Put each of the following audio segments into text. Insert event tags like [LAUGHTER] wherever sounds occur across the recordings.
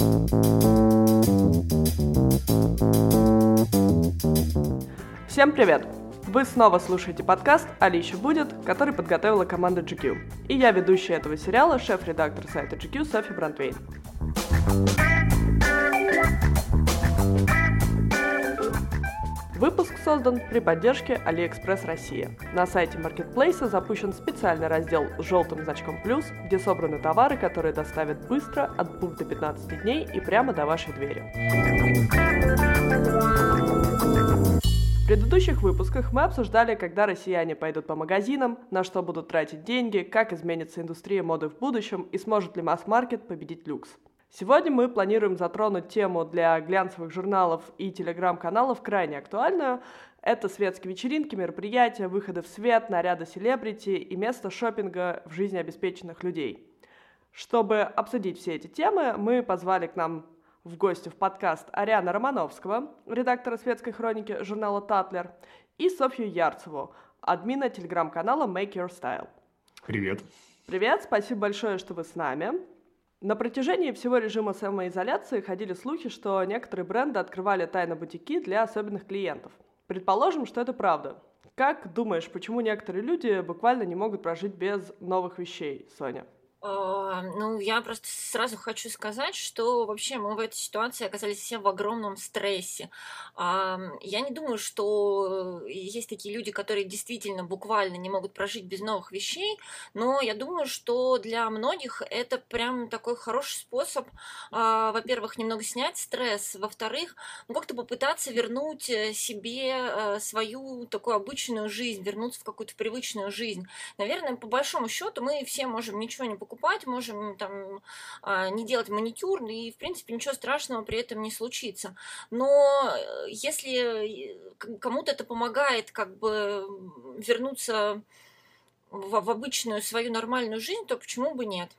Всем привет! Вы снова слушаете подкаст «Али еще будет», который подготовила команда GQ. И я ведущая этого сериала, шеф-редактор сайта GQ Софья Брандвейн. Создан при поддержке AliExpress Россия. На сайте Marketplace запущен специальный раздел с желтым значком «Плюс», где собраны товары, которые доставят быстро от 2 до 15 дней и прямо до вашей двери. В предыдущих выпусках мы обсуждали, когда россияне пойдут по магазинам, на что будут тратить деньги, как изменится индустрия моды в будущем и сможет ли масс-маркет победить люкс. Сегодня мы планируем затронуть тему для глянцевых журналов и телеграм-каналов крайне актуальную. Это светские вечеринки, мероприятия, выходы в свет, наряды селебрити и место шопинга в жизни обеспеченных людей. Чтобы обсудить все эти темы, мы позвали к нам в гости в подкаст Ариана Романовского, редактора светской хроники журнала «Татлер», и Софью Ярцеву, админа телеграм-канала Make Your Style. Привет. Привет, спасибо большое, что вы с нами. На протяжении всего режима самоизоляции ходили слухи, что некоторые бренды открывали тайно-бутики для особенных клиентов. Предположим, что это правда. Как думаешь, почему некоторые люди буквально не могут прожить без новых вещей, Соня? А, ну, я просто сразу хочу сказать, что вообще мы в этой ситуации оказались все в огромном стрессе. Я не думаю, что есть такие люди, которые действительно буквально не могут прожить без новых вещей, но я думаю, что для многих это прям такой хороший способ, а, во-первых, немного снять стресс, во-вторых, ну, как-то попытаться вернуть э, себе э, свою такую обычную жизнь, вернуться в какую-то привычную жизнь. Наверное, по большому счету мы все можем ничего не покупать, покупать, можем там а, не делать маникюр, и, в принципе, ничего страшного при этом не случится. Но э, если э, кому-то это помогает как бы вернуться в, в обычную свою нормальную жизнь, то почему бы нет?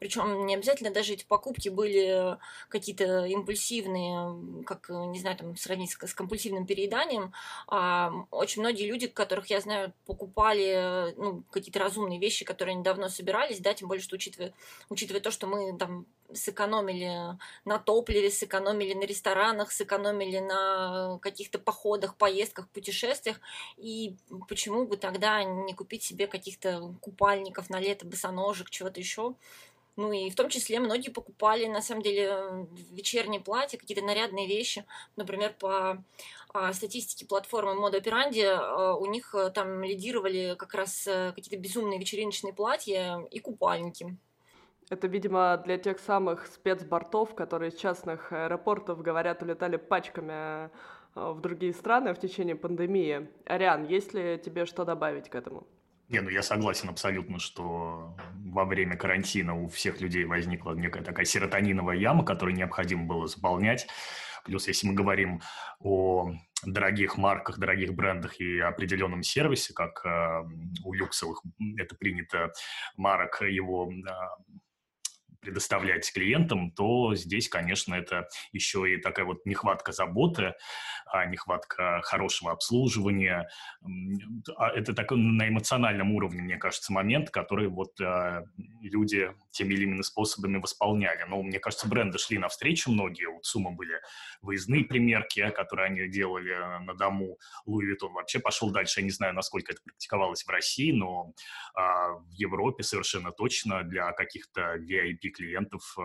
Причем не обязательно даже эти покупки были какие-то импульсивные, как, не знаю, там сравнить с, с компульсивным перееданием. А очень многие люди, которых я знаю, покупали ну, какие-то разумные вещи, которые они давно собирались, да, тем более, что учитывая, учитывая то, что мы там сэкономили на топливе, сэкономили на ресторанах, сэкономили на каких-то походах, поездках, путешествиях. И почему бы тогда не купить себе каких-то купальников на лето, босоножек, чего-то еще? Ну и в том числе многие покупали, на самом деле, вечерние платья, какие-то нарядные вещи. Например, по а, статистике платформы Moda Operandi а, у них э, там лидировали как раз э, какие-то безумные вечериночные платья и купальники. Это, видимо, для тех самых спецбортов, которые из частных аэропортов, говорят, улетали пачками э, в другие страны в течение пандемии. Ариан, есть ли тебе что добавить к этому? Не, ну я согласен абсолютно, что во время карантина у всех людей возникла некая такая серотониновая яма, которую необходимо было заполнять. Плюс, если мы говорим о дорогих марках, дорогих брендах и определенном сервисе, как э, у люксовых это принято марок его э, предоставлять клиентам, то здесь, конечно, это еще и такая вот нехватка заботы, а нехватка хорошего обслуживания. А это такой на эмоциональном уровне, мне кажется, момент, который вот а, люди теми или иными способами восполняли. Но, мне кажется, бренды шли навстречу многие. У ЦУМа были выездные примерки, которые они делали на дому. Луи Виттон вообще пошел дальше. Я не знаю, насколько это практиковалось в России, но в Европе совершенно точно для каких-то VIP клиентов э,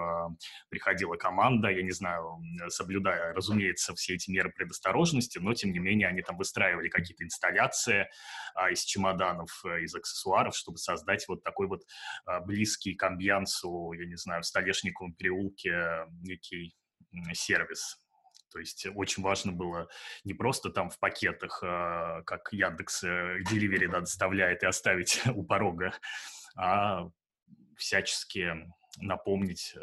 приходила команда, я не знаю, соблюдая, разумеется, все эти меры предосторожности, но, тем не менее, они там выстраивали какие-то инсталляции а, из чемоданов, э, из аксессуаров, чтобы создать вот такой вот а, близкий к амбьянсу, я не знаю, в Столешниковом переулке некий сервис. То есть очень важно было не просто там в пакетах, а, как Яндекс Деливери да, доставляет и оставить [LAUGHS] у порога, а всячески напомнить, э,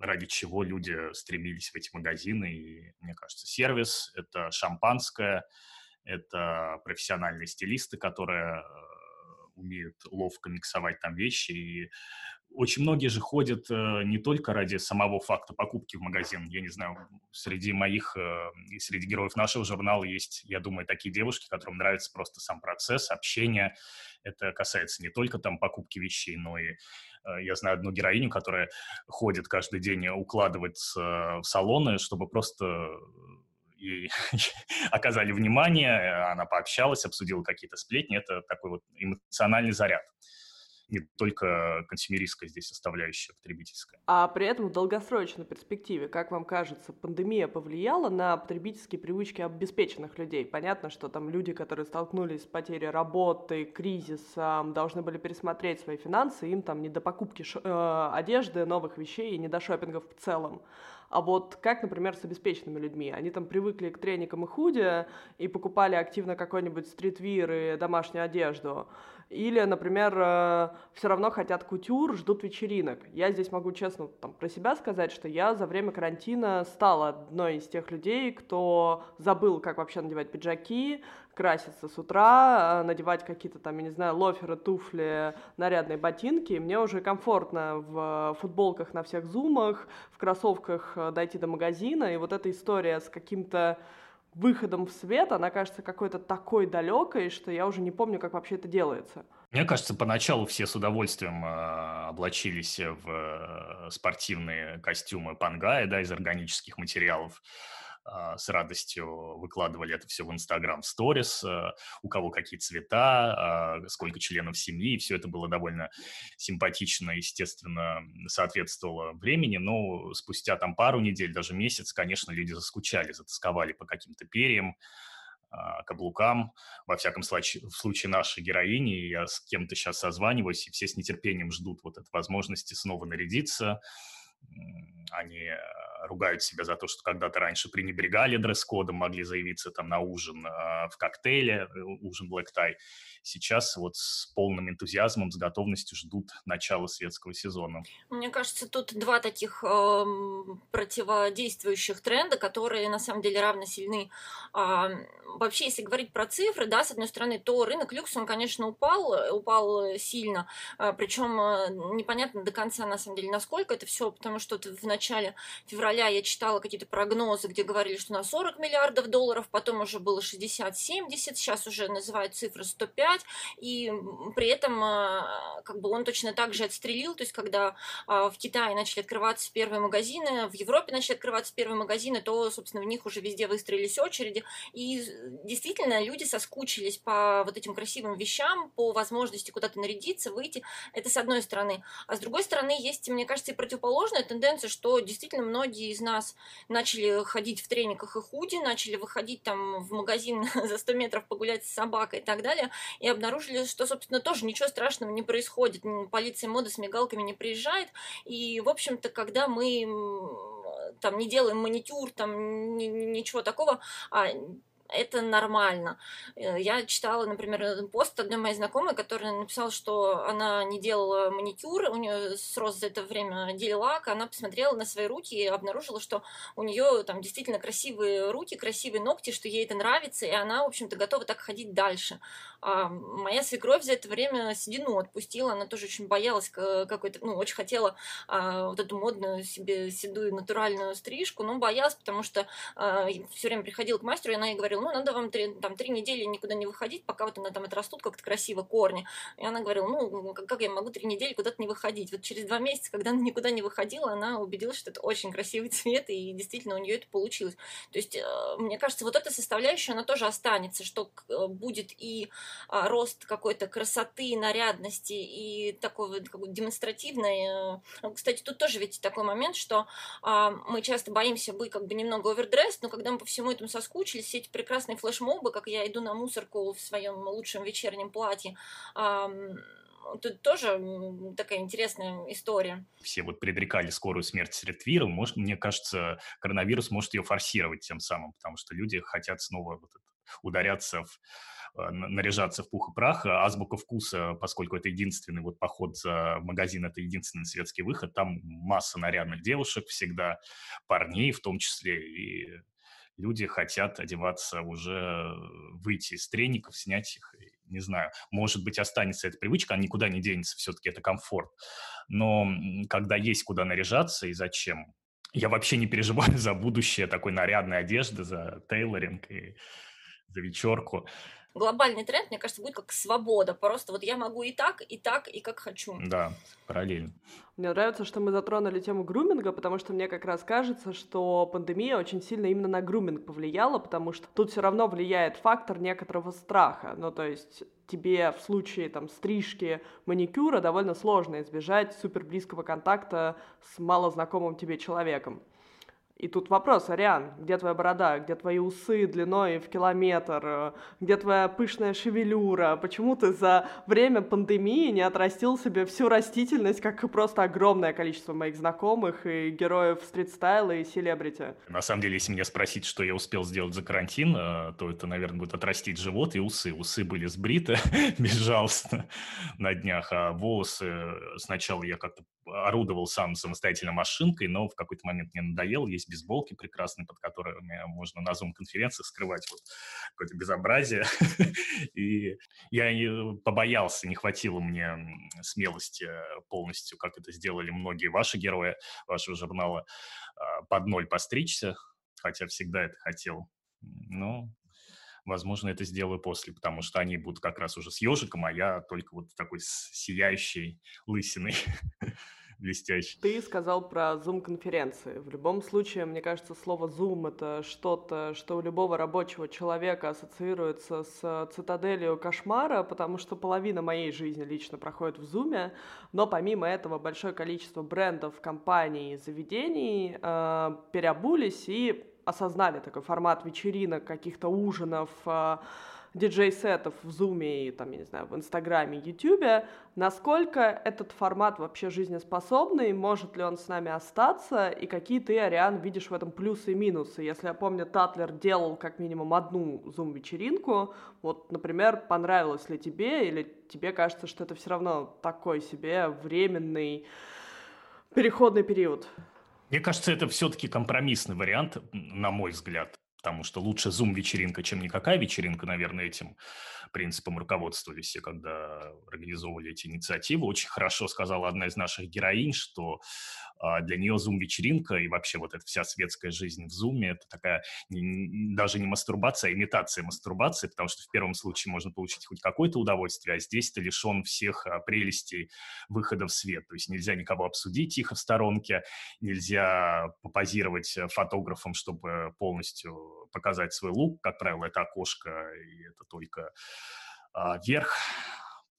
ради чего люди стремились в эти магазины. И, мне кажется, сервис — это шампанское, это профессиональные стилисты, которые э, умеют ловко миксовать там вещи. И очень многие же ходят э, не только ради самого факта покупки в магазин. Я не знаю, среди моих и среди героев нашего журнала есть, я думаю, такие девушки, которым нравится просто сам процесс общения. Это касается не только там покупки вещей, но и я знаю одну героиню, которая ходит каждый день укладываться в салоны, чтобы просто ей [LAUGHS] оказали внимание, она пообщалась, обсудила какие-то сплетни. Это такой вот эмоциональный заряд не только консюмеристская здесь составляющая потребительская. А при этом в долгосрочной перспективе, как вам кажется, пандемия повлияла на потребительские привычки обеспеченных людей? Понятно, что там люди, которые столкнулись с потерей работы, кризисом, должны были пересмотреть свои финансы, им там не до покупки э, одежды, новых вещей и не до шопингов в целом. А вот как, например, с обеспеченными людьми? Они там привыкли к треникам и худи и покупали активно какой-нибудь стритвир и домашнюю одежду. Или, например, э, все равно хотят кутюр, ждут вечеринок. Я здесь могу честно там, про себя сказать, что я за время карантина стала одной из тех людей, кто забыл, как вообще надевать пиджаки, краситься с утра, э, надевать какие-то там, я не знаю, лоферы, туфли, нарядные ботинки. Мне уже комфортно в футболках на всех зумах, в кроссовках э, дойти до магазина. И вот эта история с каким-то выходом в свет, она кажется какой-то такой далекой, что я уже не помню, как вообще это делается. Мне кажется, поначалу все с удовольствием э, облачились в э, спортивные костюмы пангая, да, из органических материалов. А, с радостью выкладывали это все в Инстаграм сторис, а, у кого какие цвета, а, сколько членов семьи, и все это было довольно симпатично, естественно, соответствовало времени, но спустя там пару недель, даже месяц, конечно, люди заскучали, затасковали по каким-то перьям, каблукам. Во всяком случае, в случае нашей героини, я с кем-то сейчас созваниваюсь, и все с нетерпением ждут вот этой возможности снова нарядиться, они э, ругают себя за то, что когда-то раньше пренебрегали дресс-кодом, могли заявиться там на ужин э, в коктейле, э, ужин Black Tie. Сейчас вот с полным энтузиазмом, с готовностью ждут начала светского сезона. Мне кажется, тут два таких э, противодействующих тренда, которые на самом деле равно сильны. Э, вообще, если говорить про цифры, да, с одной стороны, то рынок люкса, он, конечно, упал, упал сильно, э, причем э, непонятно до конца, на самом деле, насколько это все, потому что в начале февраля я читала какие-то прогнозы, где говорили, что на 40 миллиардов долларов, потом уже было 60-70, сейчас уже называют цифры 105, и при этом а, как бы он точно так же отстрелил, то есть когда а, в Китае начали открываться первые магазины, в Европе начали открываться первые магазины, то, собственно, в них уже везде выстроились очереди, и действительно люди соскучились по вот этим красивым вещам, по возможности куда-то нарядиться, выйти, это с одной стороны. А с другой стороны, есть, мне кажется, и противоположная тенденция, что действительно многие из нас начали ходить в трениках и худи, начали выходить там в магазин [LAUGHS] за 100 метров погулять с собакой и так далее, и обнаружили, что, собственно, тоже ничего страшного не происходит. Полиция моды с мигалками не приезжает. И, в общем-то, когда мы там не делаем маникюр, там ничего такого, а это нормально. Э, я читала, например, пост одной моей знакомой, которая написала, что она не делала маникюр, у нее срос за это время гель-лак, она посмотрела на свои руки и обнаружила, что у нее там действительно красивые руки, красивые ногти, что ей это нравится, и она, в общем-то, готова так ходить дальше. А моя свекровь за это время седину отпустила, она тоже очень боялась какой-то, ну, очень хотела а, вот эту модную себе седую натуральную стрижку, но боялась, потому что а, все время приходила к мастеру, и она ей говорила, ну, надо вам три, там, три недели никуда не выходить, пока вот она там отрастут как-то красиво корни. И она говорила, ну, как, я могу три недели куда-то не выходить? Вот через два месяца, когда она никуда не выходила, она убедилась, что это очень красивый [LAUGHS] цвет, и действительно у нее это получилось. То есть, э, мне кажется, вот эта составляющая, она тоже останется, что э, будет и а, рост какой-то красоты, нарядности, и такого как бы, демонстративной. Э, кстати, тут тоже ведь такой момент, что а, мы часто боимся быть как бы немного овердресс, но когда мы по всему этому соскучились, все эти прекрасные флешмобы, как я иду на мусорку в своем лучшем вечернем платье. Тут тоже такая интересная история. Все вот предрекали скорую смерть среди вирусов. Может, мне кажется, коронавирус может ее форсировать тем самым, потому что люди хотят снова вот ударяться в э, наряжаться в пух и прах. Азбука вкуса, поскольку это единственный вот поход в магазин, это единственный светский выход, там масса нарядных девушек всегда, парней в том числе, и люди хотят одеваться уже, выйти из треников, снять их, не знаю, может быть, останется эта привычка, она никуда не денется, все-таки это комфорт. Но когда есть куда наряжаться и зачем, я вообще не переживаю [LAUGHS] за будущее такой нарядной одежды, за тейлоринг и за вечерку. Глобальный тренд, мне кажется, будет как свобода. Просто вот я могу и так, и так, и как хочу. Да, параллельно. Мне нравится, что мы затронули тему груминга, потому что мне как раз кажется, что пандемия очень сильно именно на груминг повлияла, потому что тут все равно влияет фактор некоторого страха. Ну, то есть тебе в случае там стрижки, маникюра довольно сложно избежать супер близкого контакта с малознакомым тебе человеком. И тут вопрос, Ариан, где твоя борода, где твои усы длиной в километр, где твоя пышная шевелюра, почему ты за время пандемии не отрастил себе всю растительность, как и просто огромное количество моих знакомых и героев стрит-стайла и селебрити? На самом деле, если меня спросить, что я успел сделать за карантин, э, то это, наверное, будет отрастить живот и усы. Усы были сбриты [LAUGHS] безжалостно на днях, а волосы сначала я как-то орудовал сам самостоятельно машинкой, но в какой-то момент мне надоело. Есть бейсболки прекрасные, под которыми можно на Zoom-конференциях скрывать вот какое-то безобразие. [LAUGHS] И я побоялся, не хватило мне смелости полностью, как это сделали многие ваши герои вашего журнала, а, под ноль постричься, хотя всегда это хотел. Но возможно, это сделаю после, потому что они будут как раз уже с ежиком, а я только вот такой сияющей лысиной. [LAUGHS] блестящий. Ты сказал про Zoom-конференции. В любом случае, мне кажется, слово Zoom — это что-то, что у любого рабочего человека ассоциируется с цитаделью кошмара, потому что половина моей жизни лично проходит в Zoom, но помимо этого большое количество брендов, компаний, заведений э, переобулись и осознали такой формат вечеринок, каких-то ужинов, э, диджей-сетов в Зуме и, там, я не знаю, в Инстаграме, Ютубе, насколько этот формат вообще жизнеспособный, может ли он с нами остаться, и какие ты, Ариан, видишь в этом плюсы и минусы. Если я помню, Татлер делал как минимум одну Зум-вечеринку, вот, например, понравилось ли тебе, или тебе кажется, что это все равно такой себе временный переходный период? Мне кажется, это все-таки компромиссный вариант, на мой взгляд потому что лучше Zoom-вечеринка, чем никакая вечеринка, наверное, этим принципом руководствовались все, когда организовывали эти инициативы. Очень хорошо сказала одна из наших героинь, что а, для нее Zoom-вечеринка и вообще вот эта вся светская жизнь в Zoom – это такая даже не мастурбация, а имитация мастурбации, потому что в первом случае можно получить хоть какое-то удовольствие, а здесь ты лишен всех а, прелестей выхода в свет. То есть нельзя никого обсудить тихо в сторонке, нельзя попозировать э, фотографом, чтобы полностью показать свой лук. Как правило, это окошко, и это только а, верх.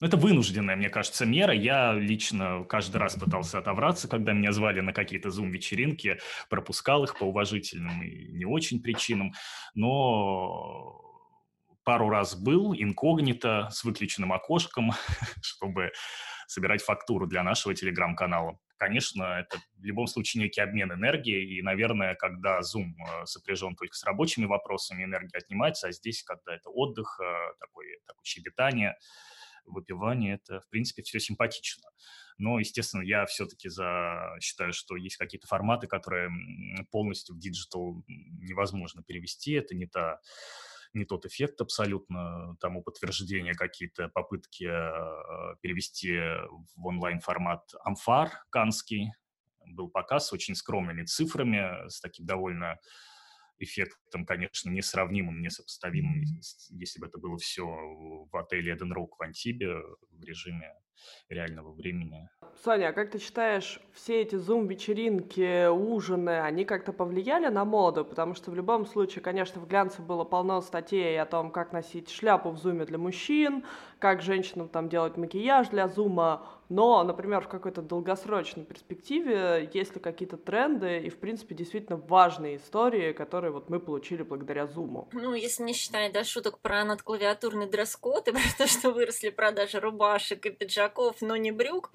Это вынужденная, мне кажется, мера. Я лично каждый раз пытался отобраться, когда меня звали на какие-то зум-вечеринки, пропускал их по уважительным и не очень причинам, но пару раз был инкогнито с выключенным окошком, [LAUGHS] чтобы собирать фактуру для нашего телеграм-канала конечно, это в любом случае некий обмен энергией, и, наверное, когда Zoom э, сопряжен только с рабочими вопросами, энергия отнимается, а здесь, когда это отдых, э, такое, такое щебетание, выпивание, это, в принципе, все симпатично. Но, естественно, я все-таки за... считаю, что есть какие-то форматы, которые полностью в digital невозможно перевести. Это не та не тот эффект абсолютно, тому подтверждение какие-то попытки э, перевести в онлайн-формат amfAR канский. Был показ с очень скромными цифрами, с таким довольно эффектом, конечно, несравнимым, несопоставимым, если бы это было все в отеле Эден Рок в Антибе в режиме реального времени. Соня, а как ты считаешь, все эти зум-вечеринки, ужины, они как-то повлияли на моду? Потому что в любом случае, конечно, в глянце было полно статей о том, как носить шляпу в зуме для мужчин, как женщинам там делать макияж для зума, но, например, в какой-то долгосрочной перспективе есть ли какие-то тренды и, в принципе, действительно важные истории, которые вот мы получили благодаря Зуму? Ну, если не считать, да, шуток про надклавиатурный дресс-код и [LAUGHS] про то, что выросли продажи рубашек и пиджаков, но не брюк.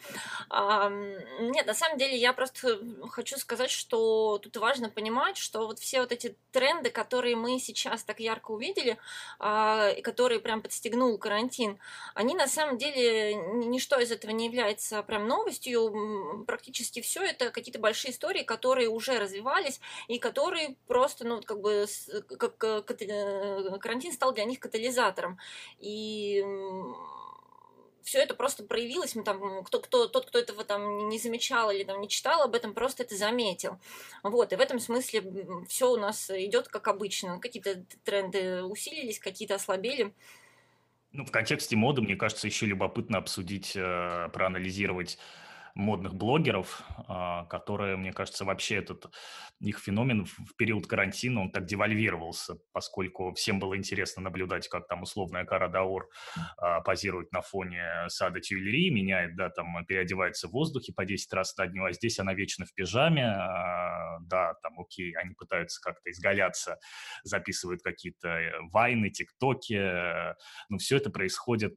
А, нет, на самом деле я просто хочу сказать, что тут важно понимать, что вот все вот эти тренды, которые мы сейчас так ярко увидели, а, и которые прям подстегнул карантин, они на самом деле ничто из этого не является является прям новостью. Практически все это какие-то большие истории, которые уже развивались и которые просто, ну, как бы, как э, карантин стал для них катализатором. И все это просто проявилось, мы там, кто, кто, тот, кто этого там не замечал или там не читал об этом, просто это заметил. Вот, и в этом смысле все у нас идет как обычно. Какие-то тренды усилились, какие-то ослабели. Ну, в контексте моды, мне кажется, еще любопытно обсудить, э, проанализировать модных блогеров, а, которые, мне кажется, вообще этот их феномен в период карантина, он так девальвировался, поскольку всем было интересно наблюдать, как там условная Кара Даур а, позирует на фоне сада Тюильри, меняет, да, там переодевается в воздухе по 10 раз на дню, а здесь она вечно в пижаме, а, да, там, окей, они пытаются как-то изгаляться, записывают какие-то э, вайны, тиктоки, э, но все это происходит,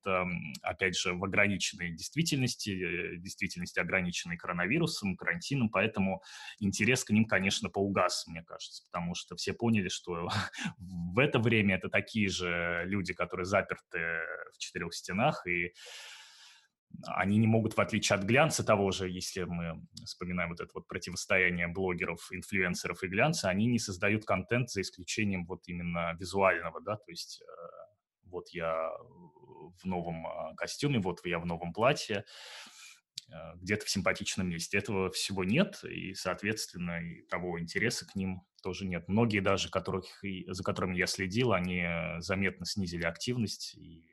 опять же, в ограниченной действительности, э, действительности ограниченной коронавирусом, карантином, поэтому интерес к ним, конечно, поугас, мне кажется, потому что все поняли, что [LAUGHS] в это время это такие же люди, которые заперты в четырех стенах, и они не могут, в отличие от глянца того же, если мы вспоминаем вот это вот противостояние блогеров, инфлюенсеров и глянца, они не создают контент за исключением вот именно визуального, да, то есть э, вот я в новом а, костюме, вот я в новом платье, где-то в симпатичном месте. Этого всего нет, и, соответственно, и того интереса к ним тоже нет. Многие даже, которых, за которыми я следил, они заметно снизили активность, и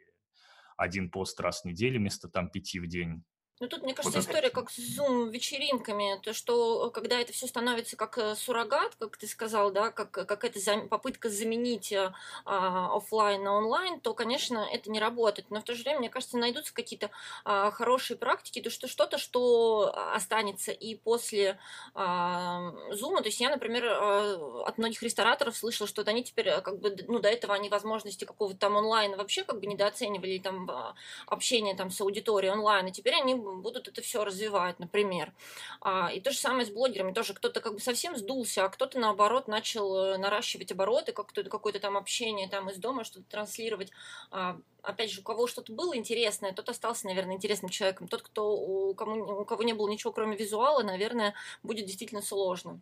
один пост раз в неделю вместо там пяти в день ну, тут, мне кажется, вот история как с зум-вечеринками, то, что э, когда это все становится как э, суррогат, как ты сказал, да, как э, какая-то попытка заменить а, офлайн на онлайн, то, конечно, это не работает. Но в то же время, мне кажется, найдутся какие-то а, хорошие практики, то что что-то, что останется и после а, зума. То есть я, например, а, от многих рестораторов слышала, что они теперь, как бы, ну, до этого они возможности какого-то там онлайна вообще как бы недооценивали, там, общение там с аудиторией онлайн, и теперь они будут это все развивать, например. А, и то же самое с блогерами, тоже кто-то как бы совсем сдулся, а кто-то наоборот начал э, наращивать обороты, как-то какое-то там общение там из дома, что-то транслировать. А, опять же, у кого что-то было интересное, тот остался, наверное, интересным человеком. Тот, кто у, кому, у кого не было ничего, кроме визуала, наверное, будет действительно сложно.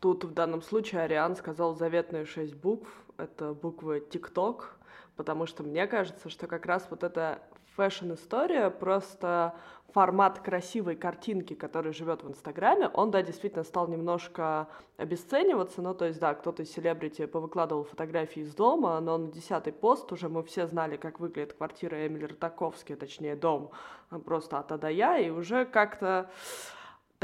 Тут в данном случае Ариан сказал заветные шесть букв. Это буквы ТикТок, потому что мне кажется, что как раз вот эта фэшн-история просто формат красивой картинки, который живет в Инстаграме, он, да, действительно стал немножко обесцениваться, ну, то есть, да, кто-то из селебрити повыкладывал фотографии из дома, но на десятый пост уже мы все знали, как выглядит квартира Эмили Ротаковски, точнее, дом просто от А до Я, и уже как-то...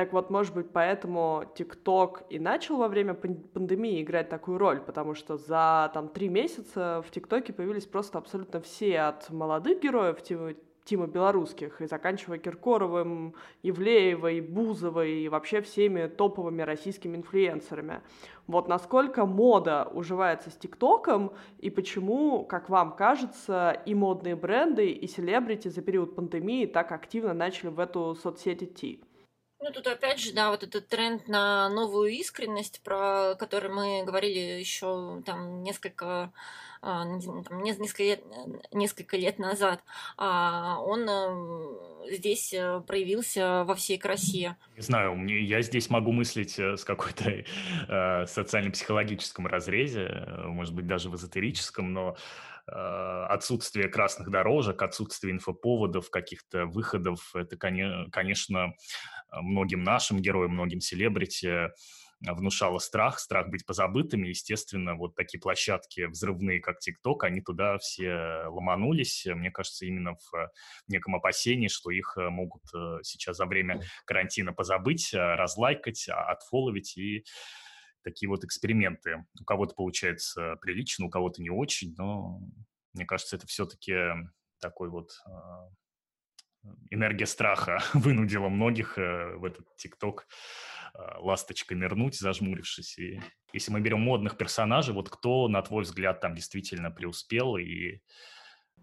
Так вот, может быть, поэтому ТикТок и начал во время пандемии играть такую роль, потому что за там три месяца в ТикТоке появились просто абсолютно все от молодых героев, типа Тима Белорусских, и заканчивая Киркоровым, Ивлеевой, Бузовой и вообще всеми топовыми российскими инфлюенсерами. Вот насколько мода уживается с ТикТоком, и почему, как вам кажется, и модные бренды, и селебрити за период пандемии так активно начали в эту соцсеть идти? Ну, тут опять же, да, вот этот тренд на новую искренность, про который мы говорили еще там несколько а, там, несколько, лет, несколько лет назад, а, он э, здесь э, проявился во всей красе. Не знаю, мне, я здесь могу мыслить э, с какой-то э, социально-психологическом разрезе, может быть, даже в эзотерическом, но отсутствие красных дорожек, отсутствие инфоповодов, каких-то выходов, это, конечно, многим нашим героям, многим селебрити внушало страх, страх быть позабытыми. Естественно, вот такие площадки взрывные, как ТикТок, они туда все ломанулись. Мне кажется, именно в неком опасении, что их могут сейчас за время карантина позабыть, разлайкать, а, отфоловить и такие вот эксперименты. У кого-то получается прилично, у кого-то не очень, но мне кажется, это все-таки такой вот энергия страха [LAUGHS] вынудила многих в этот ТикТок Э, ласточкой нырнуть, зажмурившись. И если мы берем модных персонажей, вот кто, на твой взгляд, там действительно преуспел и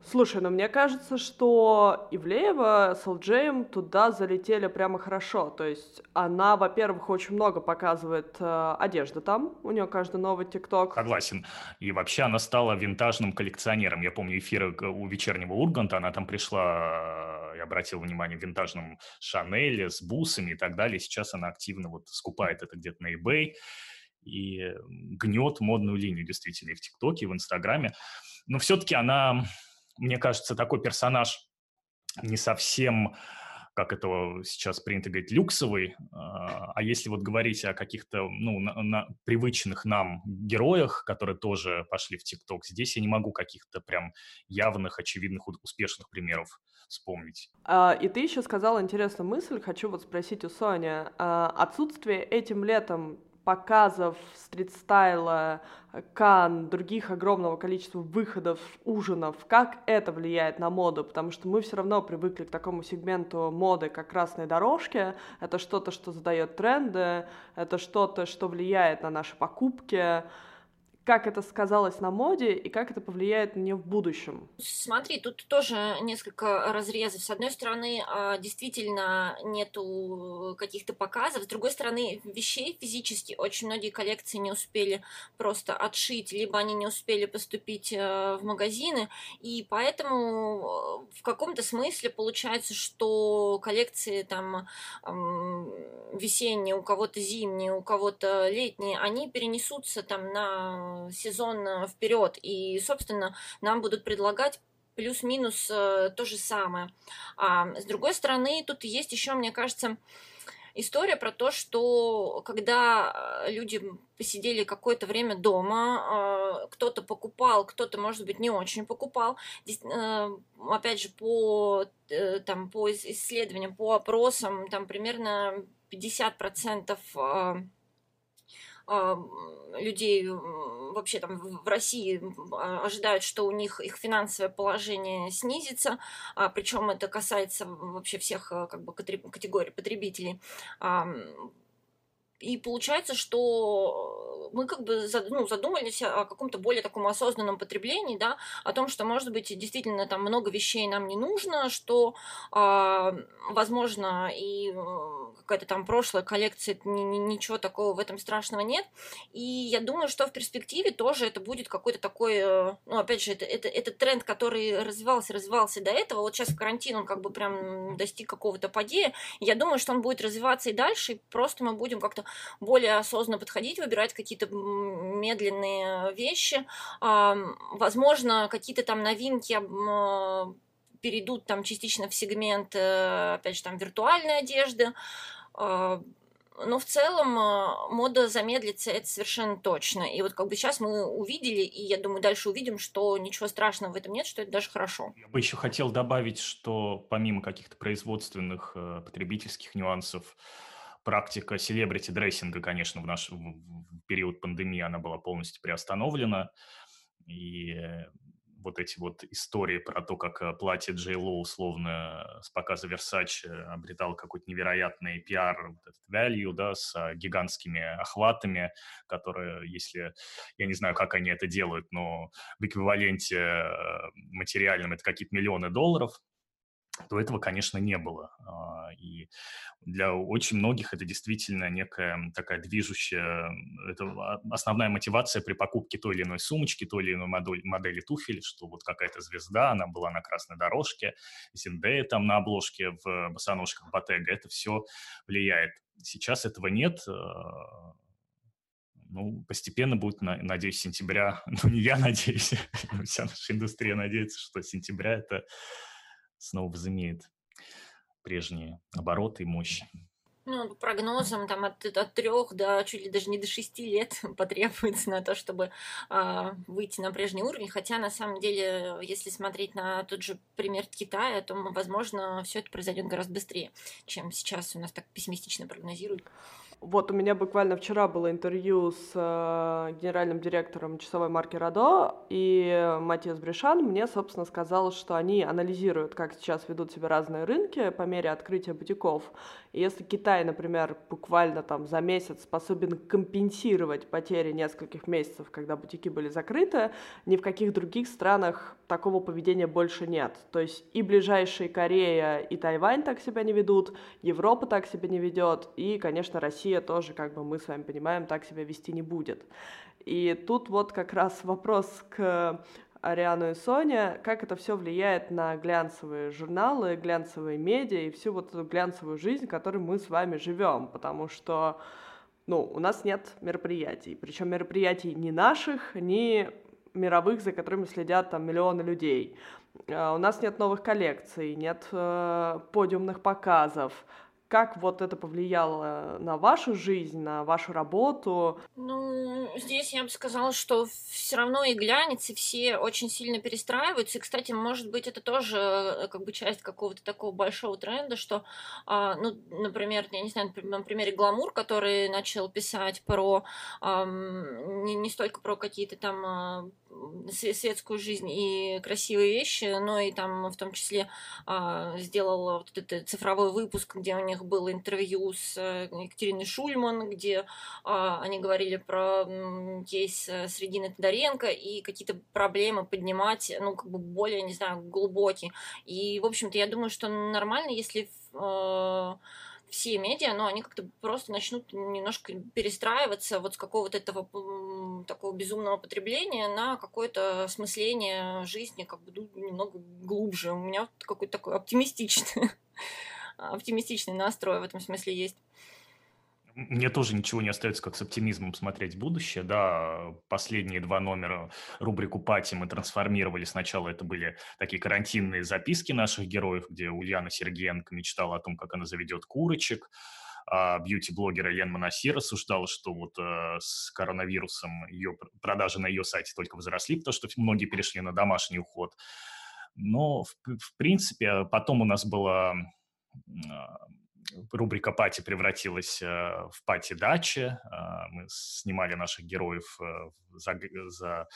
Слушай, ну мне кажется, что Ивлеева с Элджеем туда залетели прямо хорошо. То есть она, во-первых, очень много показывает э, одежды там. У нее каждый новый ТикТок. Согласен. И вообще она стала винтажным коллекционером. Я помню эфиры у вечернего Урганта, она там пришла я обратил внимание, винтажном Шанеле с бусами и так далее. Сейчас она активно вот скупает это где-то на eBay и гнет модную линию действительно и в ТикТоке, и в Инстаграме. Но все-таки она мне кажется, такой персонаж не совсем как это сейчас принято говорить, люксовый. А если вот говорить о каких-то ну, на, на, привычных нам героях, которые тоже пошли в ТикТок, здесь я не могу каких-то прям явных, очевидных, успешных примеров вспомнить. А, и ты еще сказал интересную мысль, хочу вот спросить у Сони. А, отсутствие этим летом показов стрит-стайла, кан, других огромного количества выходов, ужинов, как это влияет на моду, потому что мы все равно привыкли к такому сегменту моды, как красной дорожки, это что-то, что задает тренды, это что-то, что влияет на наши покупки, как это сказалось на моде и как это повлияет на нее в будущем? Смотри, тут тоже несколько разрезов. С одной стороны, а, действительно нету каких-то показов, с другой стороны, вещей физически очень многие коллекции не успели просто отшить, либо они не успели поступить э, в магазины, и поэтому в каком-то смысле получается, что коллекции там весенние, у кого-то зимние, у кого-то летние, они перенесутся там на сезон э, вперед, и, собственно, нам будут предлагать плюс-минус э, то же самое. А с другой стороны, тут есть еще, мне кажется, история про то, что когда э, люди посидели какое-то время дома, кто-то покупал, кто-то, может быть, не очень покупал. Опять же, по, там, по исследованиям, по опросам, там примерно 50% людей вообще там в России а, ожидают, что у них их финансовое положение снизится, а, причем это касается вообще всех а, как бы категорий потребителей. И получается, что мы как бы ну, задумались о каком-то более таком осознанном потреблении, да, о том, что, может быть, действительно там много вещей нам не нужно, что, возможно, и какая-то там прошлая коллекция, ничего такого в этом страшного нет. И я думаю, что в перспективе тоже это будет какой-то такой, э, ну, опять же, это, это, это тренд, который развивался, развивался до этого. Вот сейчас в карантин он как бы прям достиг какого-то падея. Я думаю, что он будет развиваться и дальше, и просто мы будем как-то более осознанно подходить, выбирать какие-то медленные вещи. Возможно, какие-то там новинки перейдут там частично в сегмент, э, опять же, там виртуальной одежды, а, но в целом а, мода замедлится, это совершенно точно. И вот как бы сейчас мы увидели, и я думаю, дальше увидим, что ничего страшного в этом нет, что это даже хорошо. Я бы еще хотел добавить, что помимо каких-то производственных э, потребительских нюансов, практика селебрити-дрессинга, конечно, в наш в период пандемии она была полностью приостановлена. И вот эти вот истории про то, как э, платье Джей Ло условно с показа Versace обретал какой-то невероятный пиар, вот value, да, с э, гигантскими охватами, которые, если, я не знаю, как они это делают, но в эквиваленте э, материальном это какие-то миллионы долларов, то этого, конечно, не было. А, и для очень многих это действительно некая такая движущая, это основная мотивация при покупке той или иной сумочки, той или иной модели, модели туфель, что вот какая-то звезда, она была на красной дорожке, Зиндея там на обложке в босоножках Ботега, это все влияет. Сейчас этого нет, а, ну, постепенно будет, надеюсь, сентября, [LAUGHS] ну, не я надеюсь, [LAUGHS] вся наша индустрия надеется, что сентября это снова возымеет прежние обороты и мощи. Ну, по прогнозам, там от, от трех до чуть ли даже не до шести лет [LAUGHS] потребуется на то, чтобы э, выйти на прежний уровень. Хотя, на самом деле, если смотреть на тот же пример Китая, то, возможно, все это произойдет гораздо быстрее, чем сейчас у нас так пессимистично прогнозируют. Вот у меня буквально вчера было интервью с э, генеральным директором часовой марки Радо, и Матиас Брешан мне, собственно, сказал, что они анализируют, как сейчас ведут себя разные рынки по мере открытия бутиков. И если Китай, например, буквально там за месяц способен компенсировать потери нескольких месяцев, когда бутики были закрыты, ни в каких других странах такого поведения больше нет. То есть и ближайшие Корея и Тайвань так себя не ведут, Европа так себя не ведет, и, конечно, Россия тоже, как бы мы с вами понимаем, так себя вести не будет. И тут вот как раз вопрос к Ариану и Соне, как это все влияет на глянцевые журналы, глянцевые медиа и всю вот эту глянцевую жизнь, в которой мы с вами живем, потому что ну, у нас нет мероприятий, причем мероприятий ни наших, ни мировых, за которыми следят там миллионы людей. э, у нас нет новых коллекций, нет э, подиумных показов. Как вот это повлияло на вашу жизнь, на вашу работу? Ну, здесь я бы сказала, что все равно и глянец, и все очень сильно перестраиваются. И, кстати, может быть, это тоже э, как бы часть какого-то такого большого тренда, что, а, ну, например, я не знаю, на примере Гламур, который начал писать про не, не столько про какие-то там а, светскую жизнь и красивые вещи, но и там в том числе а, сделал вот этот цифровой выпуск, где у них было интервью с э, Екатериной Шульман, где а, они говорили про кейс э, с Региной Тодоренко и какие-то проблемы поднимать, ну, как бы более, не знаю, глубокие. И, в общем-то, я думаю, что нормально, если э, все медиа, но они как-то просто начнут немножко перестраиваться вот с какого-то этого такого безумного потребления на какое-то осмысление жизни как бы ну, немного глубже. У меня какой-то такой оптимистичный, [LAUGHS] оптимистичный настрой в этом смысле есть мне тоже ничего не остается, как с оптимизмом смотреть будущее. Да, последние два номера рубрику «Пати» мы трансформировали. Сначала это были такие карантинные записки наших героев, где Ульяна Сергеенко мечтала о том, как она заведет курочек, а бьюти-блогер Елена Монасир рассуждала, что вот э, с коронавирусом ее продажи на ее сайте только возросли, потому что многие перешли на домашний уход. Но, в, в принципе, потом у нас была а, рубрика «Пати» превратилась э, в «Пати-дачи». А, мы снимали наших героев э, за, за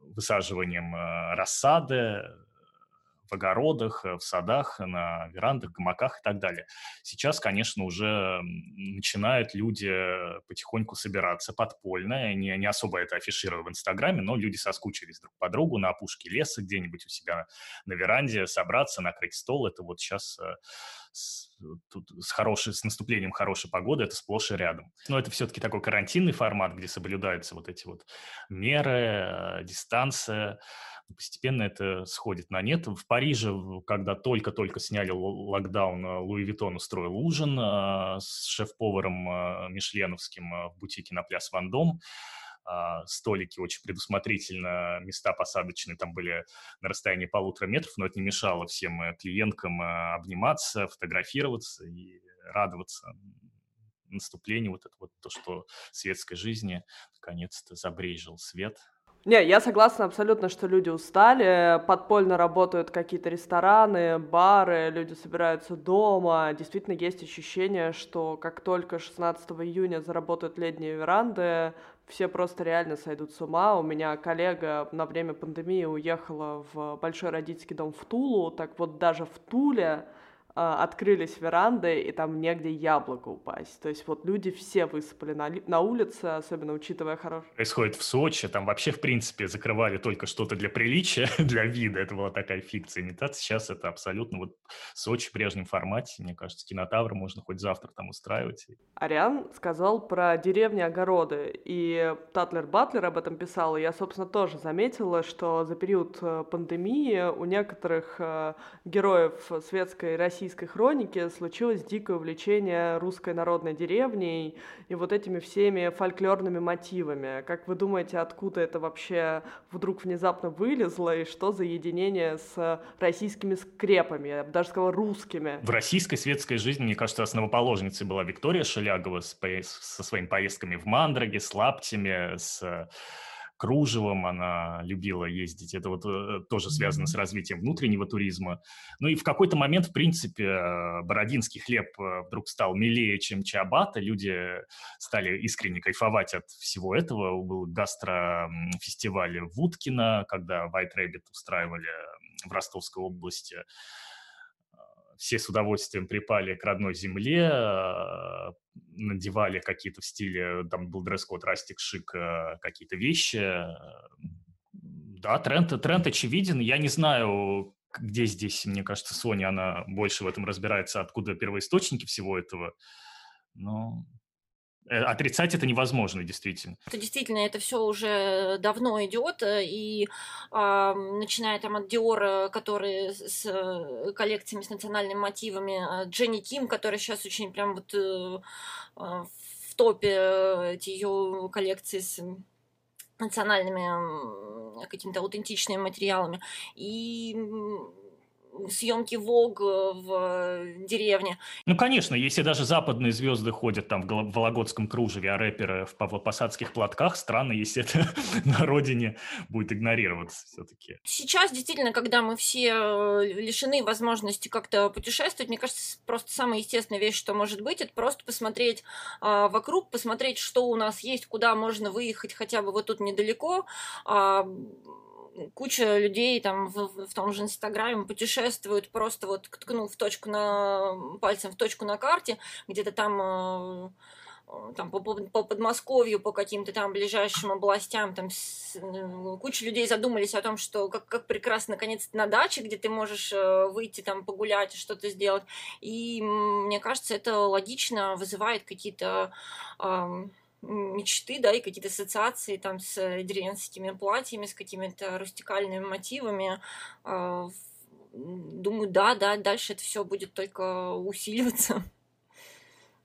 высаживанием э, рассады, в огородах, в садах, на верандах, гамаках и так далее. Сейчас, конечно, уже начинают люди потихоньку собираться подпольно, не, не особо это афишируя в Инстаграме, но люди соскучились друг по другу на опушке леса где-нибудь у себя на веранде, собраться, накрыть стол. Это вот сейчас тут с, хорошей, с наступлением хорошей погоды это сплошь и рядом. Но это все-таки такой карантинный формат, где соблюдаются вот эти вот меры, э, дистанция. Постепенно это сходит на нет. В Париже, когда только-только сняли локдаун, э, Louis Vuitton устроил ужин э, с шеф-поваром Мишленовским в бутике на пляс Вандом. А, столики очень предусмотрительно, места посадочные там были на расстоянии полутора метров, но это не мешало всем э, клиенткам э, обниматься, фотографироваться и радоваться наступлению, вот это вот то, что светской жизни наконец-то забрежил свет, не, я согласна абсолютно, что люди устали, подпольно работают какие-то рестораны, бары, люди собираются дома. Действительно есть ощущение, что как только 16 июня заработают летние веранды, все просто реально сойдут с ума. У меня коллега на время пандемии уехала в большой родительский дом в Тулу, так вот даже в Туле открылись веранды, и там негде яблоко упасть. То есть вот люди все высыпали на, на улице, особенно учитывая хороший... Происходит в Сочи, там вообще, в принципе, закрывали только что-то для приличия, [LAUGHS] для вида. Это была такая фикция, имитация. Сейчас это абсолютно вот Сочи в прежнем формате. Мне кажется, кинотавр можно хоть завтра там устраивать. Ариан сказал про деревни-огороды, и Татлер Батлер об этом писал, и я, собственно, тоже заметила, что за период э, пандемии у некоторых э, героев светской России российской хроники случилось дикое увлечение русской народной деревней и вот этими всеми фольклорными мотивами. Как вы думаете, откуда это вообще вдруг внезапно вылезло и что за единение с российскими скрепами, я бы даже сказала русскими? В российской светской жизни, мне кажется, основоположницей была Виктория Шелягова со своими поездками в Мандраге, с лаптями, с кружевом она любила ездить. Это вот э, тоже связано с развитием внутреннего туризма. Ну и в какой-то момент, в принципе, э, бородинский хлеб э, вдруг стал милее, чем чиабата. Люди стали искренне кайфовать от всего этого. Был гастрофестиваль в Уткино, когда White Rabbit устраивали в Ростовской области все с удовольствием припали к родной земле, а, надевали какие-то в стиле, там был дресс-код Растик Шик, а, какие-то вещи. Да, тренд, тренд очевиден. Я не знаю, где здесь, мне кажется, Соня, она больше в этом разбирается, откуда первоисточники всего этого. Но отрицать это невозможно, действительно. Это действительно, это все уже давно идет, э, и э, начиная там от Диора, который с э, коллекциями с национальными мотивами, Дженни Ким, которая сейчас очень прям вот э, в топе эти ее коллекции с национальными какими-то аутентичными материалами. И съемки Вог в деревне. Ну, конечно, если даже западные звезды ходят там в Вологодском кружеве, а рэперы в павлопосадских платках, странно, если это [LAUGHS] на родине будет игнорироваться все-таки. Сейчас, действительно, когда мы все э, лишены возможности как-то путешествовать, мне кажется, просто самая естественная вещь, что может быть, это просто посмотреть а, вокруг, посмотреть, что у нас есть, куда можно выехать хотя бы вот тут недалеко, а, куча людей там в, в том же Инстаграме путешествуют просто вот ткнув точку на пальцем в точку на карте, где-то там э, там, по, по Подмосковью, по каким-то там ближайшим областям, там с, э, куча людей задумались о том, что как, как прекрасно наконец-то на даче, где ты можешь э, выйти там погулять, что-то сделать. И мне кажется, это логично вызывает какие-то э, мечты, да, и какие-то ассоциации там с деревенскими платьями, с какими-то рустикальными мотивами. А, думаю, да, да, дальше это все будет только усиливаться.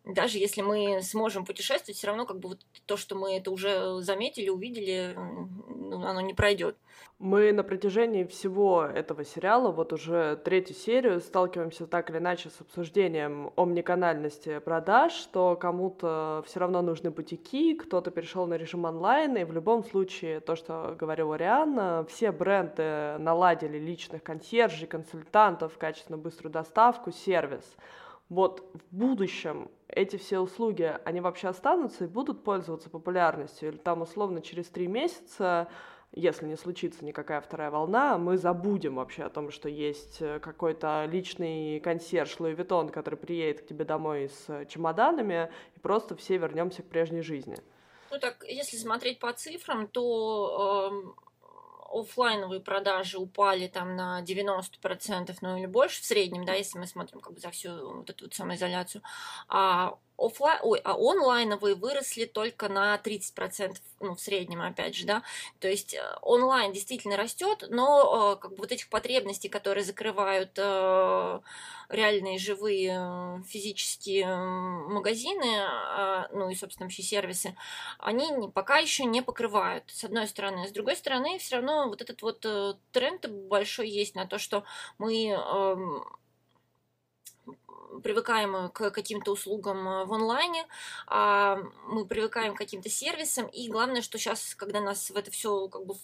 Даже если мы сможем путешествовать, все равно как бы вот то, что мы это уже заметили, увидели, ну, оно не пройдет. Мы на протяжении всего этого сериала, вот уже третью серию, сталкиваемся так или иначе с обсуждением омниканальности продаж, что кому-то все равно нужны бутики, кто-то перешел на режим онлайн, и в любом случае, то, что говорила Рианна, все бренды наладили личных консьержей, консультантов, качественную быструю доставку, сервис. Вот в будущем эти все услуги, они вообще останутся и будут пользоваться популярностью? Или там условно через три месяца если не случится никакая вторая волна, мы забудем вообще о том, что есть э, какой-то личный консьерж Луи Виттон, который приедет к тебе домой с чемоданами, и просто все вернемся к прежней жизни. Ну так, если смотреть по цифрам, то э, офлайновые продажи упали там на 90%, ну или больше в среднем, да, если мы смотрим как бы за всю вот эту вот самоизоляцию, а офлайн, ой, а онлайновые выросли только на 30%, ну, в среднем, опять же, да, то есть э, онлайн действительно растет, но э, как бы вот этих потребностей, которые закрывают э, реальные живые физические магазины, а, ну и, собственно, вообще сервисы, они пока еще не покрывают, с одной стороны. С другой стороны, все равно вот этот вот тренд большой есть на то, что мы эм, привыкаем к каким-то услугам э, в онлайне, а мы привыкаем к каким-то сервисам, и главное, что сейчас, когда нас в это все как бы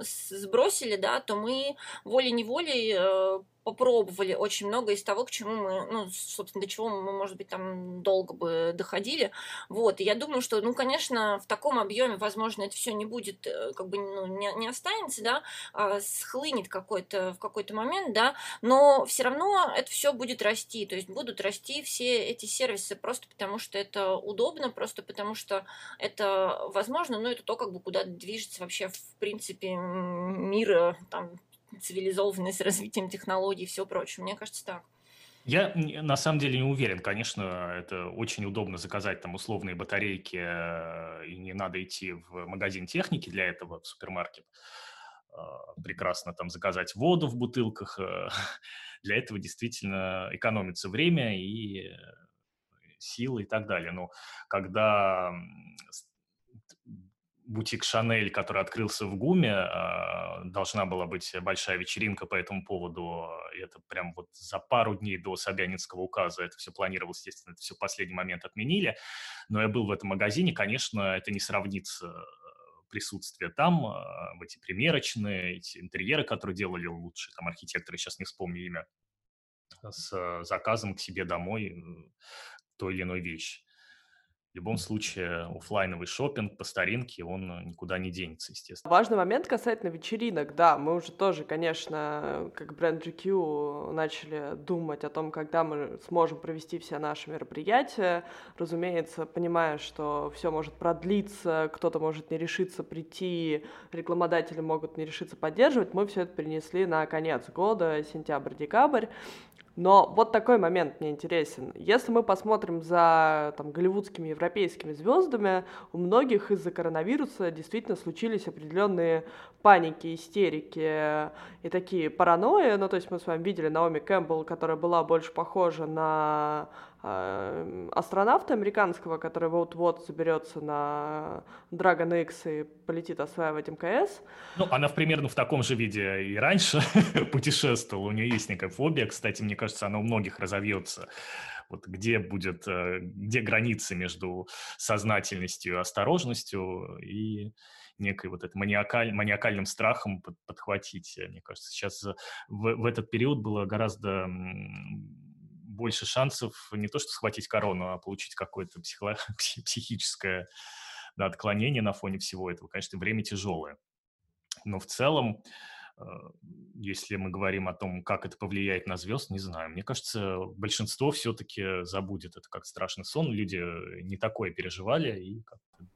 сбросили, да, то мы волей-неволей э, попробовали очень много из того, к чему мы, ну, собственно, до чего мы, может быть, там долго бы доходили. Вот, и я думаю, что, ну, конечно, в таком объеме, возможно, это все не будет, э, как бы, ну, не, не останется, да, а схлынет какой-то, в какой-то момент, да, но все равно это все будет расти, то есть будут расти все эти сервисы просто потому, что это удобно, просто потому, что это возможно, ну, это то, как бы, куда движется вообще, в принципе, мир, там, цивилизованность, развитием технологий и все прочее. Мне кажется, так. Я на самом деле не уверен. Конечно, это очень удобно заказать там условные батарейки, э, и не надо идти в магазин техники для этого, в супермаркет. А, прекрасно там заказать воду в бутылках. Э, [LAUGHS] для этого действительно экономится время и э, силы и так далее. Но когда бутик Шанель, который открылся в ГУМе, а, должна была быть большая вечеринка по этому поводу. Это прям вот за пару дней до Собянинского указа это все планировалось, естественно, это все в последний момент отменили. Но я был в этом магазине, конечно, это не сравнится э, присутствие там, а, в эти примерочные, эти интерьеры, которые делали лучшие там архитекторы, сейчас не вспомню имя, с заказом к себе домой э, той или иной вещи. В любом случае, офлайновый шопинг по старинке, он э, никуда не денется, естественно. Важный момент касательно вечеринок. Да, мы уже тоже, конечно, как бренд GQ начали думать о том, когда мы сможем провести все наши мероприятия. Разумеется, понимая, что все может продлиться, кто-то может не решиться прийти, рекламодатели могут не решиться поддерживать, мы все это перенесли на конец года, сентябрь-декабрь. Но вот такой момент мне интересен. Если мы посмотрим за там, голливудскими европейскими звездами, у многих из-за коронавируса действительно случились определенные паники, истерики и такие паранойи. Ну, то есть мы с вами видели Наоми Кэмпбелл, которая была больше похожа на астронавта американского, который вот-вот заберется на Dragon X и полетит осваивать МКС. Ну, она примерно в таком же виде и раньше [LAUGHS] путешествовала. У нее есть некая фобия. Кстати, мне кажется, она у многих разовьется. Вот где будет, э, где границы между сознательностью осторожностью и некой вот это маниакаль, маниакальным страхом под, подхватить. Мне кажется, сейчас в, в этот период было гораздо больше шансов не то что схватить корону, а получить какое-то психо- [LAUGHS] психическое да, отклонение на фоне всего этого. Конечно, время тяжелое. Но в целом, э, если мы говорим о том, как это повлияет на звезд, не знаю. Мне кажется, большинство все-таки забудет это как страшный сон. Люди не такое переживали и как-то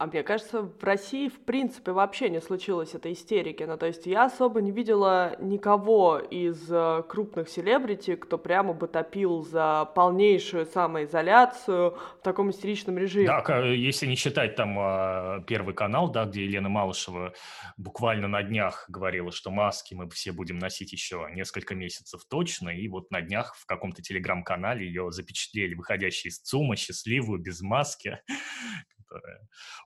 а мне кажется, в России в принципе вообще не случилось этой истерики. Ну, то есть я особо не видела никого из э, крупных селебрити, кто прямо бы топил за полнейшую самоизоляцию в таком истеричном режиме. Да, если не считать там а, Первый канал, да, где Елена Малышева буквально на днях говорила, что маски мы все будем носить еще несколько месяцев точно, и вот на днях в каком-то телеграм-канале ее запечатлели, выходящей из ЦУМа, счастливую, без маски, которая,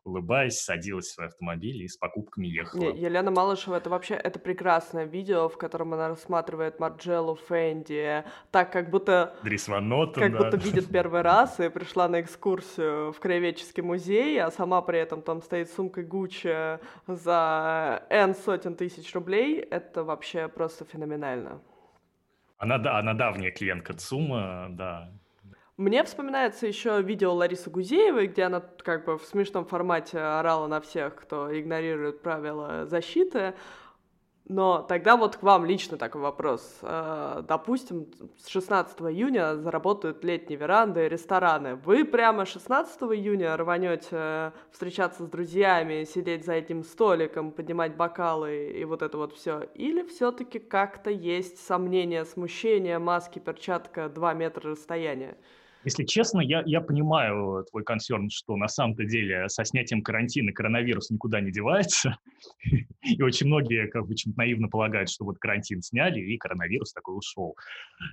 улыбаясь, садилась в свой автомобиль и с покупками ехала. Не, Елена Малышева, это вообще это прекрасное видео, в котором она рассматривает Марджеллу Фенди, так как будто... Дрис Ван Нотен, Как да. будто видит первый [LAUGHS] раз и пришла на экскурсию в краеведческий музей, а сама при этом там стоит с сумкой Гуччи за N сотен тысяч рублей. Это вообще просто феноменально. Она, да, она давняя клиентка ЦУМа, да, мне вспоминается еще видео Ларисы Гузеевой, где она как бы в смешном формате орала на всех, кто игнорирует правила защиты. Но тогда вот к вам лично такой вопрос. Э, допустим, с 16 июня заработают летние веранды и рестораны. Вы прямо 16 июня рванете встречаться с друзьями, сидеть за этим столиком, поднимать бокалы и вот это вот все? Или все-таки как-то есть сомнения, смущение, маски, перчатка, 2 метра расстояния? Если честно, я, я понимаю твой консерн, что на самом-то деле со снятием карантина коронавирус никуда не девается. [LAUGHS] И очень многие как бы чем-то наивно полагают, что вот карантин сняли, и коронавирус такой ушел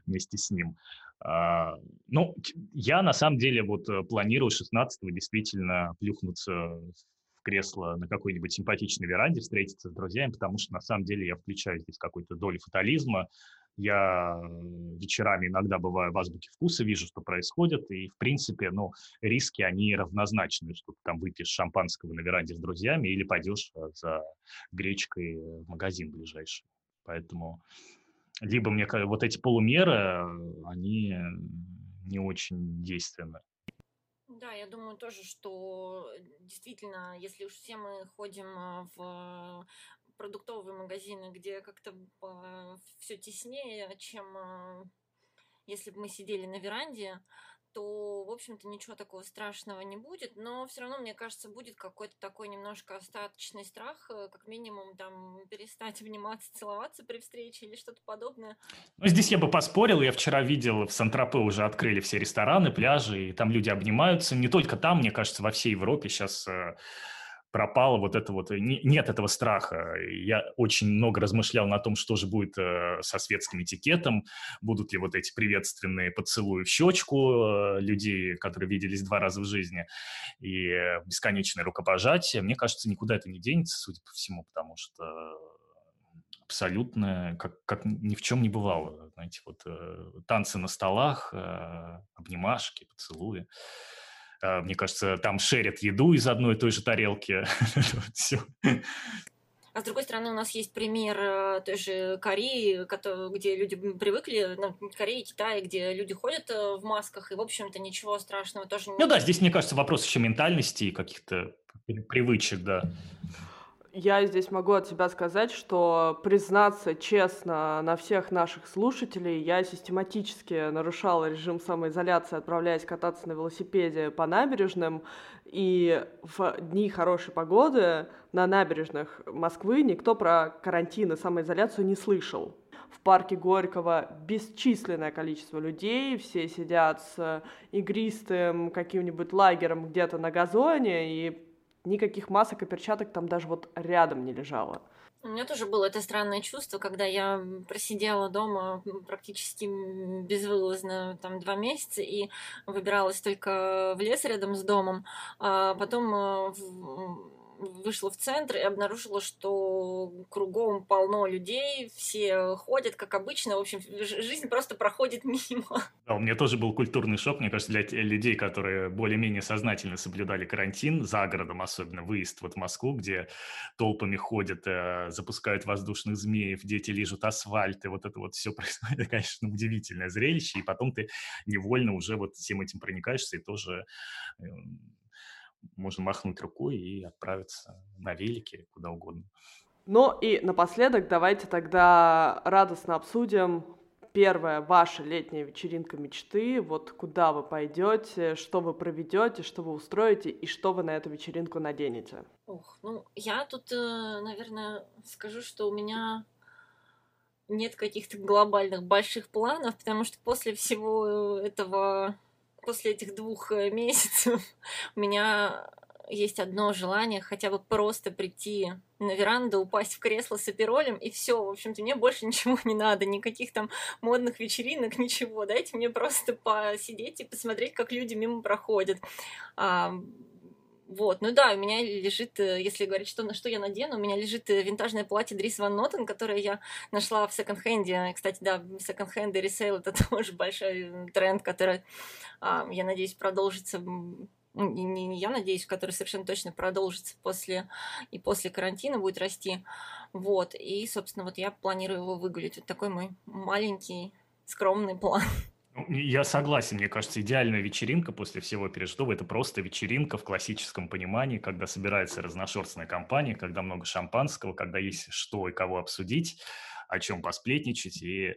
вместе с ним. А, ну, я на самом деле вот э, планирую 16-го действительно плюхнуться в кресло на какой-нибудь симпатичной веранде, встретиться с друзьями, потому что на самом деле я включаю здесь какую-то долю фатализма, я вечерами иногда бываю в азбуке вкуса, вижу, что происходит, и, в принципе, ну, риски, они равнозначны, что ты там выпьешь шампанского на веранде с друзьями или пойдешь э, за гречкой в магазин ближайший. Поэтому либо мне вот эти полумеры, они не очень действенны. Да, я думаю тоже, что действительно, если уж все мы ходим э, в продуктовые магазины, где как-то а, все теснее, чем а, если бы мы сидели на веранде, то, в общем-то, ничего такого страшного не будет, но все равно, мне кажется, будет какой-то такой немножко остаточный страх, э, как минимум, там, перестать [LAUGHS] обниматься, целоваться при встрече или что-то подобное. Ну, здесь я бы поспорил, я вчера видел, в Сан-Тропе уже открыли все рестораны, пляжи, и там люди обнимаются, не только там, мне кажется, во всей Европе сейчас э, пропало вот это вот, нет этого страха. Я очень много размышлял на том, что же будет э, со светским этикетом, будут ли вот эти приветственные поцелуи в щечку э, людей, которые виделись два раза в жизни, и бесконечное рукопожатие. Мне кажется, никуда это не денется, судя по всему, потому что абсолютно, как, как ни в чем не бывало. Знаете, вот э, танцы на столах, обнимашки, поцелуи. А, мне кажется, там шерят еду из одной и той же тарелки. [LAUGHS] А с другой стороны, у нас есть пример э, той же Кореи, где люди привыкли, ну, Кореи, Китая, где люди ходят э, в масках, и, в общем-то, ничего страшного тоже не... Ну да, здесь, мне кажется, вопрос еще ментальности и каких-то привычек, да я здесь могу от себя сказать, что признаться честно на всех наших слушателей, я систематически нарушала режим самоизоляции, отправляясь кататься на велосипеде по набережным, и в дни хорошей погоды на набережных Москвы никто про карантин и самоизоляцию не слышал. В парке Горького бесчисленное количество людей, все сидят с игристым каким-нибудь лагером где-то на газоне и никаких масок и перчаток там даже вот рядом не лежало. У меня тоже было это странное чувство, когда я просидела дома практически безвылазно там два месяца и выбиралась только в лес рядом с домом, а потом э, вышла в центр и обнаружила, что кругом полно людей, все ходят, как обычно. В общем, жизнь просто проходит [LAUGHS] мимо. Да, у меня тоже был культурный шок, мне кажется, для людей, которые более-менее сознательно соблюдали карантин, за городом особенно, выезд вот в Москву, где толпами ходят, э, запускают воздушных змеев, дети лежат асфальт, и вот это вот все [LAUGHS] происходит, это, конечно, удивительное зрелище, и потом ты невольно уже вот всем этим проникаешься и тоже эм, можно махнуть рукой и отправиться на велике куда угодно. Ну и напоследок давайте тогда радостно обсудим первая ваша летняя вечеринка мечты, вот куда вы пойдете, что вы проведете, что вы устроите и что вы на эту вечеринку наденете. Ох, ну я тут, э, наверное, скажу, что у меня нет каких-то глобальных больших планов, потому что после всего этого после этих двух э, месяцев [LAUGHS] у меня есть одно желание хотя бы просто прийти на веранду, упасть в кресло с аперолем, и все. В общем-то, мне больше [LAUGHS] ничего не надо, никаких там модных вечеринок, ничего. Дайте мне просто посидеть и посмотреть, как люди мимо проходят. Вот, ну да, у меня лежит, э, если говорить, что, на что я надену, у меня лежит э, винтажное платье Дрис Ван Нотен, которое я нашла в секонд-хенде. Кстати, да, секонд-хенд и ресейл — это [LAUGHS] тоже большой тренд, который, а, я надеюсь, продолжится не я надеюсь, который совершенно точно продолжится после и после карантина будет расти. Вот. И, собственно, вот я планирую его выгулить. Вот такой мой маленький, скромный план. [LAUGHS] Ну, я согласен, мне кажется, идеальная вечеринка после всего пережитого – это просто вечеринка в классическом понимании, когда собирается разношерстная компания, когда много шампанского, когда есть что и кого обсудить, о чем посплетничать, и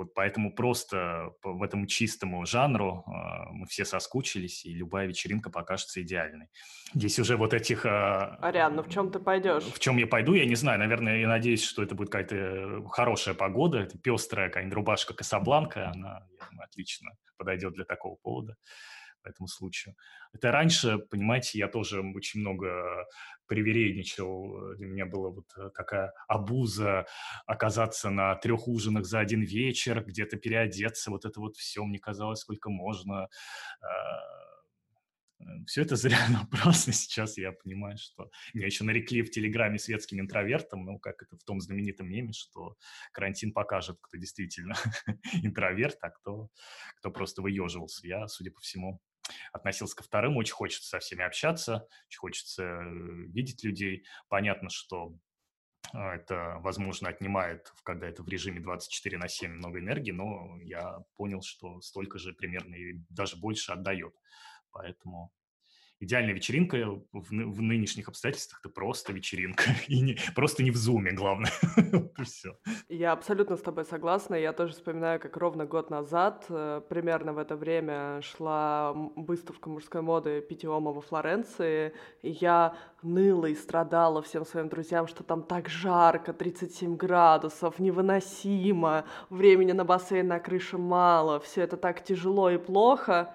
вот поэтому просто в этом чистому жанру а, мы все соскучились, и любая вечеринка покажется идеальной. Здесь уже вот этих... А, Ариан, ну в чем ты пойдешь? В чем я пойду, я не знаю. Наверное, я надеюсь, что это будет какая-то хорошая погода. Это пестрая какая-нибудь рубашка Касабланка. Она, я думаю, отлично подойдет для такого повода по этому случаю. Это раньше, понимаете, я тоже очень много привередничал. Для меня была вот э, такая обуза оказаться на трех ужинах за один вечер, где-то переодеться. Вот это вот все мне казалось, сколько можно. А, все это зря [LAUGHS] напрасно. Сейчас я понимаю, что меня еще нарекли в Телеграме светским интровертом, ну, как это в том знаменитом меме, что карантин покажет, кто действительно [LAUGHS] интроверт, а кто, кто просто выеживался. Я, судя по всему, относился ко вторым. Очень хочется со всеми общаться, очень хочется э, видеть людей. Понятно, что а, это, возможно, отнимает, когда это в режиме 24 на 7 много энергии, но я понял, что столько же примерно и даже больше отдает. Поэтому идеальная вечеринка в, в нынешних обстоятельствах это просто вечеринка. [LAUGHS] И не, просто не в зуме, главное. [LAUGHS] все. Я абсолютно с тобой согласна. Я тоже вспоминаю, как ровно год назад, э, примерно в это время, шла выставка мужской моды Питиома во Флоренции. И я ныла и страдала всем своим друзьям, что там так жарко, 37 градусов, невыносимо, времени на бассейн на крыше мало, все это так тяжело и плохо.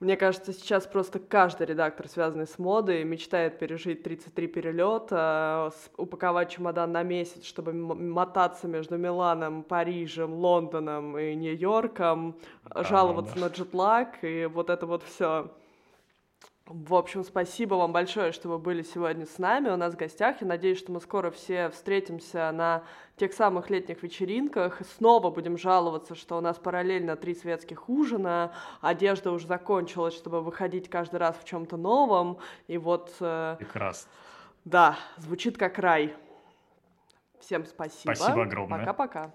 Мне кажется, сейчас просто каждый редактор, связанный с модой, мечтает пережить 33 перелета, упаковать чемодан на месяц, чтобы мотаться между Миланом, Парижем, Лондоном и Нью-Йорком, да, жаловаться да. на джетлаг и вот это вот все. В общем, спасибо вам большое, что вы были сегодня с нами. У нас в гостях. Я надеюсь, что мы скоро все встретимся на тех самых летних вечеринках. И снова будем жаловаться, что у нас параллельно три светских ужина. Одежда уже закончилась, чтобы выходить каждый раз в чем-то новом. И вот... Э, Прекрасно. Да, звучит как рай. Всем спасибо. Спасибо огромное. Пока-пока.